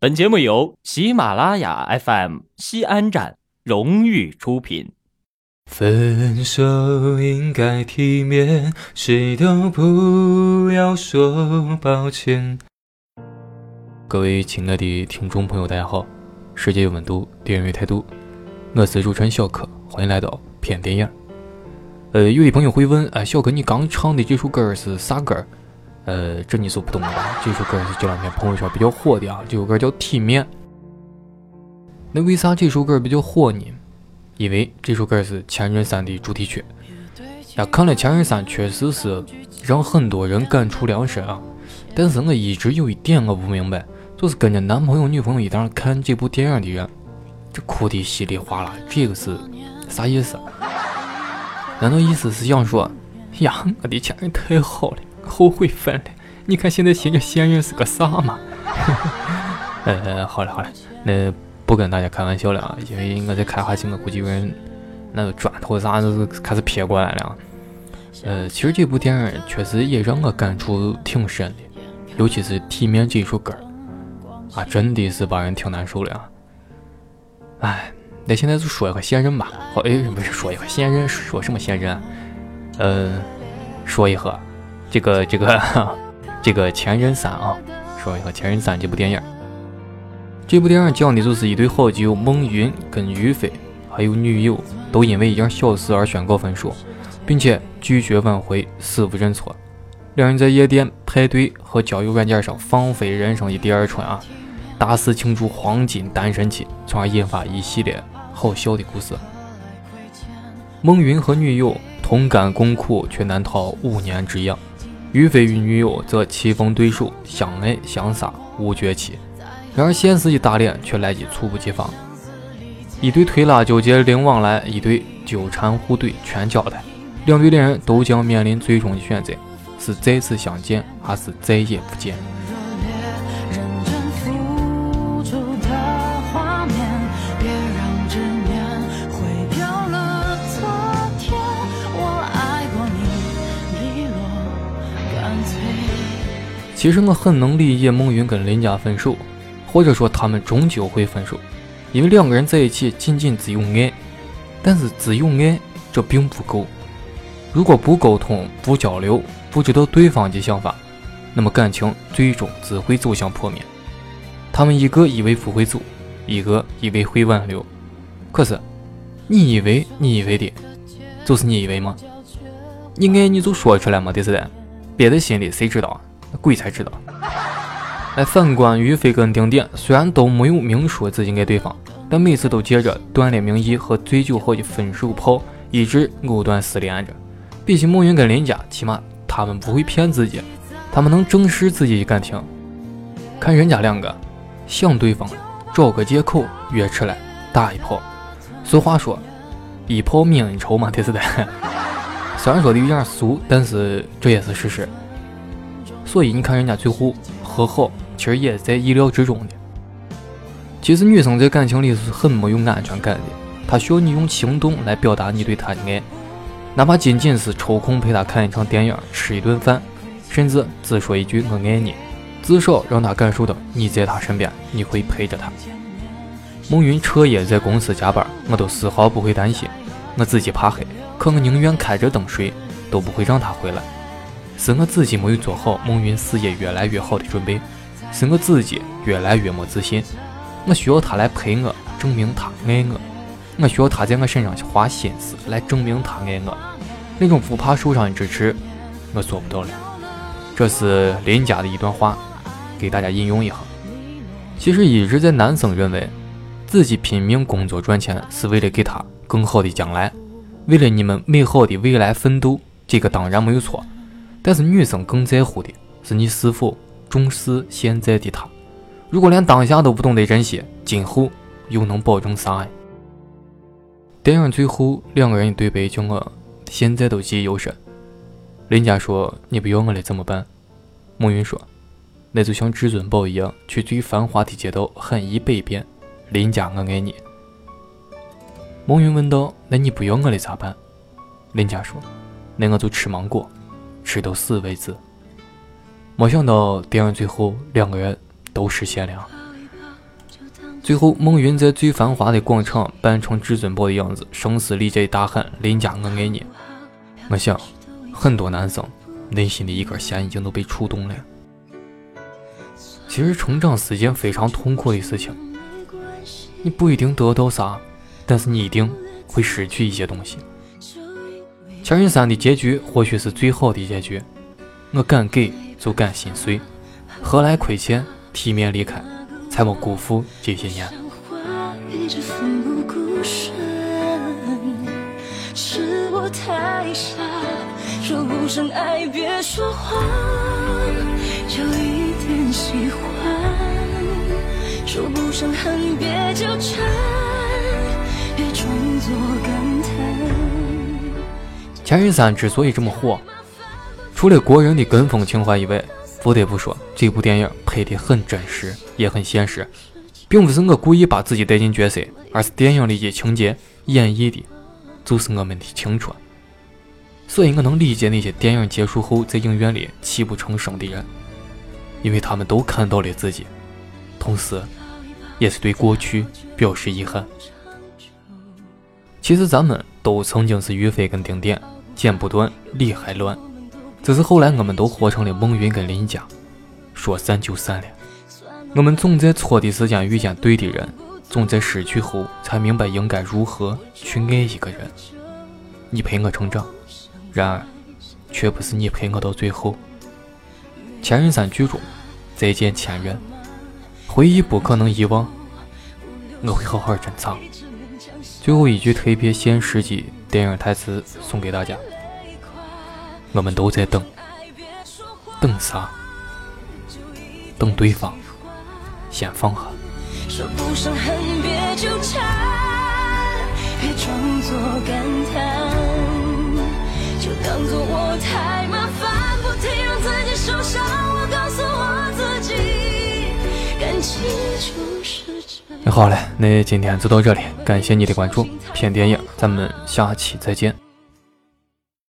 本节目由喜马拉雅 FM 西安站荣誉出品。分手应该体面，谁都不要说抱歉。各位亲爱的听众朋友，大家好！世界有温度，电影有态度，我是主持人小柯，欢迎来到片电影。呃，有的朋友会问，哎，小柯，你刚唱的这首歌是啥歌？呃，这你就不懂了吧？这首歌是这两天朋友圈比较火的啊，这首歌叫《体面》。那为啥这首歌比较火呢？因为这首歌是《前任三》的主题曲。那，看了《前任三》，确实是让很多人感触良深啊。但是我一直有一点我不明白，就是跟着男朋友、女朋友一道看这部电影的人，这哭的稀里哗啦，这个是啥意思？难道意思是想说，呀，我的前任太好了？后悔分了，你看现在新着现任是个啥嘛？呃，好了好了，那不跟大家开玩笑了啊，因为我在开下去，我估计有人那个砖头啥都是开始撇过来了。呃，其实这部电影确实也让我感触挺深的，尤其是《体面》这首歌啊，真的是把人挺难受的啊。哎，那现在就说一个现任吧。好，哎，不是说一个现任，说什么现任？呃，说一个。这个这个这个《前任三》啊，说一下《前任三》这部电影。这部电影讲的就是一对好基友孟云跟于飞，还有女友，都因为一件小事而宣告分手，并且拒绝挽回，死不认错。两人在夜店、派对和交友软件上放飞人生的第二春啊，大肆庆祝黄金单身期，从而引发一系列好笑的故事。孟云和女友同甘共苦，却难逃五年之痒。于飞与女友则棋逢对手，相爱相杀无绝期。然而现实的打脸，却来得猝不及防。一对推拉纠结零往来，一对纠缠互怼全交代。两对恋人都将面临最终的选择：是再次相见，还是再也不见？其实我很能理解孟云跟林佳分手，或者说他们终究会分手，因为两个人在一起仅仅只有爱，但是只有爱这并不够。如果不沟通、不交流、不知道对方的想法，那么感情最终只会走向破灭。他们一个以为不会走，一个以为会挽留，可是你以为你以为的，就是你以为吗？你爱你就说出来嘛，对不对？憋在心里谁知道啊？鬼才知道。哎，反观于飞跟丁点，虽然都没有明说自己爱对方，但每次都借着断了名义和醉酒后的分手炮，一直藕断丝连着。比起孟云跟林佳，起码他们不会骗自己，他们能正视自己的感情。看人家两个想对方，找个借口约出来打一炮。俗话说，一炮泯恩仇嘛，对不对？虽然说的有点俗，但是这也是事实。所以你看，人家最后和好，其实也在意料之中的。其实女生在感情里是很没有安全感的，她需要你用行动来表达你对她的爱，哪怕仅仅是抽空陪她看一场电影、吃一顿饭，甚至只说一句“我爱你”，至少让她感受到你在她身边，你会陪着她。孟云彻夜在公司加班，我都丝毫不会担心，我自己怕黑，可我宁愿开着灯睡，都不会让她回来。是我自己没有做好梦云事业越来越好的准备，是我自己越来越没自信。我需要他来陪我，证明他爱我。我需要他在我身上花心思来证明他爱我。那种不怕受伤的支持，我做不到了。这是林家的一段话，给大家引用一下。其实一直在男生认为，自己拼命工作赚钱是为了给他更好的将来，为了你们美好的未来奋斗，这个当然没有错。但是女生更在乎的是你是否重视现在的他。如果连当下都不懂得珍惜，今后又能保证啥？电影最后两个人的对白叫我现在都记忆犹深。林佳说：“你不要我了怎么办？”孟云说：“那就像至尊宝一样，去最繁华的街道喊一百遍‘林佳，我爱你’。”孟云问道：“那你不要我了咋办？”林佳说：“那我就吃芒果。”吃到死为止。没想到电影最后两个人都实现了。最后，孟云在最繁华的广场扮成至尊宝的样子，声嘶力竭地大喊：“林佳，我爱你！”我想，很多男生内心的一根弦已经都被触动了。其实，成长是件非常痛苦的事情。你不一定得到啥，但是你一定会失去一些东西。千人三的结局或许是最好的结局。我敢给，就敢心碎，何来亏欠？体面离开。才没辜负这些年。是我太傻，说不上爱，别说谎，就一点喜欢；说不上恨，别纠缠，别装作感叹。前任三之所以这么火，除了国人的跟风情怀以外。不得不说，这部电影拍的很真实，也很现实，并不是我故意把自己带进角色，而是电影里的情节演绎的，就是我们的青春。所以我能理解那些电影结束后在影院里泣不成声的人，因为他们都看到了自己，同时，也是对过去表示遗憾。其实咱们都曾经是于飞跟丁点，剪不断，理还乱。只是后来我们都活成了孟云跟林佳，说散就散了。我们总在错的时间遇见对的人，总在失去后才明白应该如何去爱一个人。你陪我成长，然而却不是你陪我到最后。前任三剧中，再见前任，回忆不可能遗忘，我会好好珍藏。最后一句特别现实的电影台词送给大家。我们都在等，等啥？等对方先放下。说不上恨，别纠缠，别装作感叹，就当作我太好了，那今天就到这里，感谢你的关注。片电影，咱们下期再见。